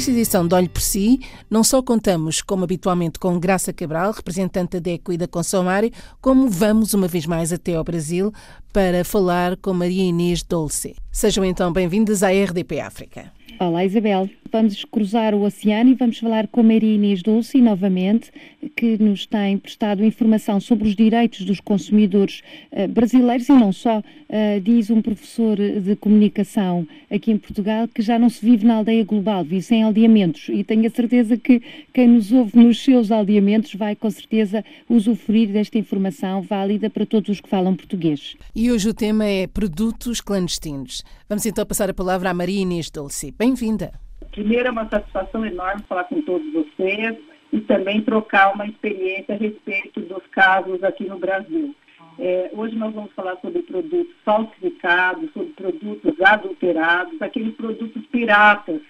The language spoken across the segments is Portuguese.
Nesta edição de Olho por Si, não só contamos, como habitualmente, com Graça Cabral, representante da DECO e da Consomare, como vamos uma vez mais até ao Brasil para falar com Maria Inês Dolce. Sejam então bem-vindas à RDP África. Olá Isabel, vamos cruzar o oceano e vamos falar com Maria Inês Dulce novamente, que nos tem prestado informação sobre os direitos dos consumidores uh, brasileiros e não só, uh, diz um professor de comunicação aqui em Portugal que já não se vive na aldeia global, vive sem aldeamentos e tenho a certeza que quem nos ouve nos seus aldeamentos vai com certeza usufruir desta informação válida para todos os que falam português. E hoje o tema é produtos clandestinos. Vamos então passar a palavra à Maria Inês Dulce. Bem Bem-vinda. Primeiro, é uma satisfação enorme falar com todos vocês e também trocar uma experiência a respeito dos casos aqui no Brasil. É, hoje nós vamos falar sobre produtos falsificados, sobre produtos adulterados, aqueles produtos piratas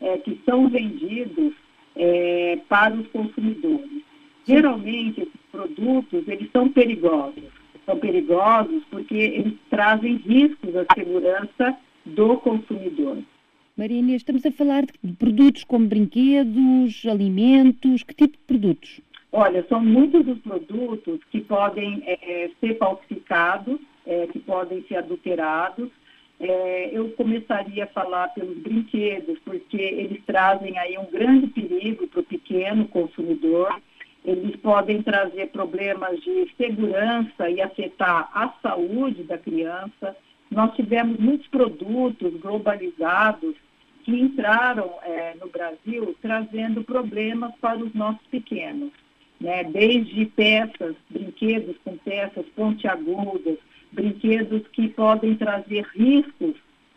é, que são vendidos é, para os consumidores. Geralmente, esses produtos, eles são perigosos. São perigosos porque eles trazem riscos à segurança do consumidor. Maria Inês, estamos a falar de produtos como brinquedos, alimentos, que tipo de produtos? Olha, são muitos os produtos que podem é, ser falsificados, é, que podem ser adulterados. É, eu começaria a falar pelos brinquedos, porque eles trazem aí um grande perigo para o pequeno consumidor. Eles podem trazer problemas de segurança e afetar a saúde da criança. Nós tivemos muitos produtos globalizados que entraram é, no Brasil trazendo problemas para os nossos pequenos, né? desde peças, brinquedos com peças pontiagudas, brinquedos que podem trazer riscos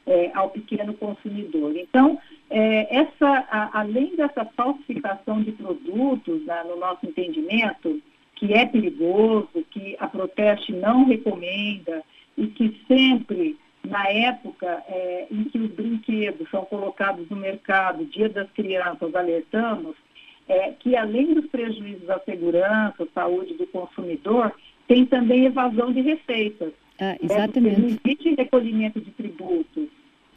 é, ao pequeno consumidor. Então, é, essa, a, além dessa falsificação de produtos, né, no nosso entendimento, que é perigoso, que a Proteste não recomenda e que sempre na época é, em que os brinquedos são colocados no mercado, Dia das Crianças, alertamos é, que além dos prejuízos à segurança, à saúde do consumidor, tem também evasão de receitas. Ah, exatamente. É, existe recolhimento de tributos.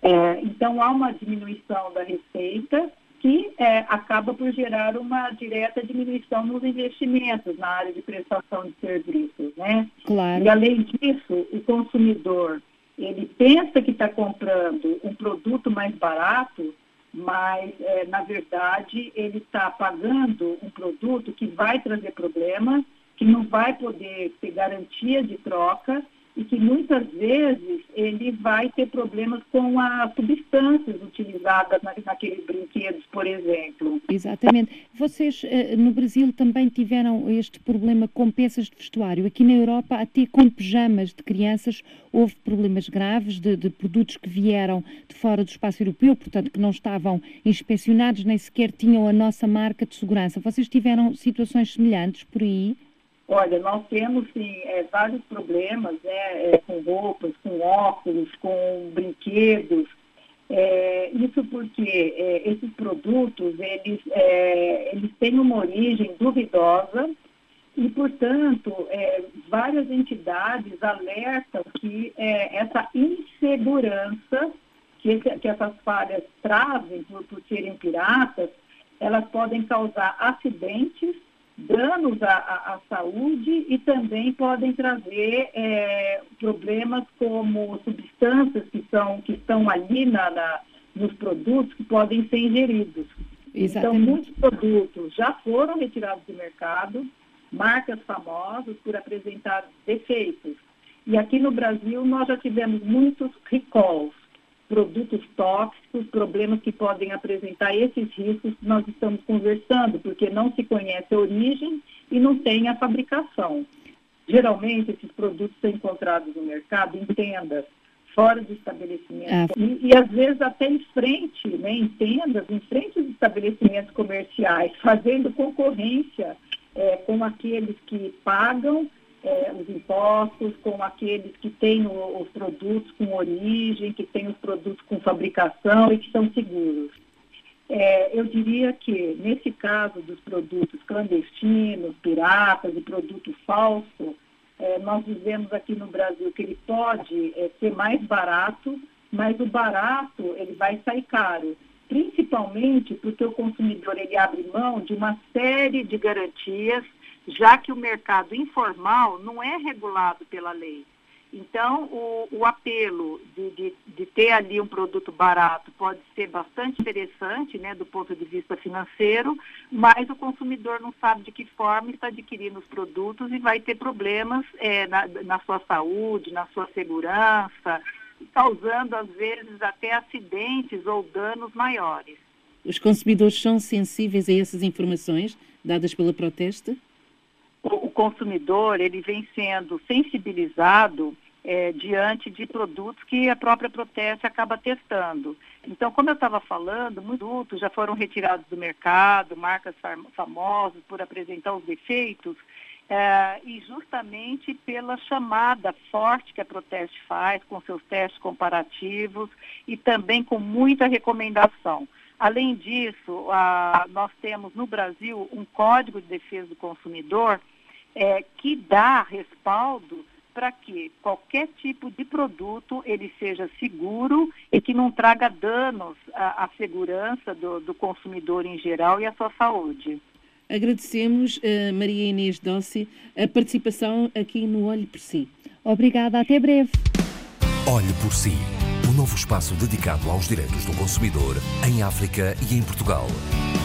É, então, há uma diminuição da receita que é, acaba por gerar uma direta diminuição nos investimentos na área de prestação de serviços, né? Claro. E, além disso, o consumidor ele pensa que está comprando um produto mais barato, mas é, na verdade ele está pagando um produto que vai trazer problemas, que não vai poder ter garantia de troca e que muitas vezes ele vai ter problemas com as substâncias utilizadas na, naqueles brinquedos, por exemplo. Exatamente. Vocês eh, no Brasil também tiveram este problema com peças de vestuário. Aqui na Europa, até com pijamas de crianças, houve problemas graves de, de produtos que vieram de fora do espaço europeu, portanto, que não estavam inspecionados, nem sequer tinham a nossa marca de segurança. Vocês tiveram situações semelhantes por aí? Olha, nós temos sim é, vários problemas, né, é, com roupas, com óculos, com brinquedos. É, isso porque é, esses produtos eles, é, eles têm uma origem duvidosa e, portanto, é, várias entidades alertam que essa insegurança que, esse, que essas falhas trazem por, por serem piratas, elas podem causar acidentes danos à, à, à, saúde e também podem trazer é, problemas como substâncias que, são, que estão ali na, na, nos produtos que podem ser ingeridos. Exatamente. Então, muitos produtos já foram retirados do mercado, marcas famosas por apresentar defeitos. E aqui no Brasil nós já tivemos muitos recalls produtos tóxicos, problemas que podem apresentar esses riscos que nós estamos conversando, porque não se conhece a origem e não tem a fabricação. Geralmente, esses produtos são encontrados no mercado em tendas, fora do estabelecimento, é. e, e, às vezes até em frente, né, em tendas, em frente dos estabelecimentos comerciais, fazendo concorrência é, com aqueles que pagam é, os impostos, com aqueles que têm o, os produtos com origem, que têm os produtos com fabricação e que são seguros. É, eu diria que, nesse caso dos produtos clandestinos, piratas e produto falso, é, nós dizemos aqui no Brasil que ele pode é, ser mais barato, mas o barato ele vai sair caro. principalmente porque o consumidor ele abre mão de uma série de garantias, já que o mercado informal não é regulado pela lei. Então, o, o apelo de, de, de, ter ali um produto barato pode ser bastante interessante, né, do ponto de vista financeiro, mas o consumidor não sabe de que forma está adquirindo os produtos e vai ter problemas é, na, na sua saúde, na sua segurança, causando, às vezes, até acidentes ou danos maiores. Os consumidores são sensíveis a essas informações dadas pela protesta? O, consumidor ele vem sendo sensibilizado é, diante de produtos que a própria Proteste acaba testando. Então, como eu estava falando, muitos já foram retirados do mercado, marcas famosas por apresentar os defeitos, é, e justamente pela chamada forte que a Proteste faz, com seus testes comparativos e também com muita recomendação. Além disso, a, nós temos no Brasil um Código de Defesa do Consumidor é, que dá respaldo para que qualquer tipo de produto ele seja seguro e que não traga danos à, à segurança do, do, consumidor em geral e à sua saúde. Agradecemos, uh, Maria Inês Dossi, a participação aqui no Olhe por Si. Obrigada, até breve. Olhe por Si, um novo espaço dedicado aos direitos do consumidor em África e em Portugal.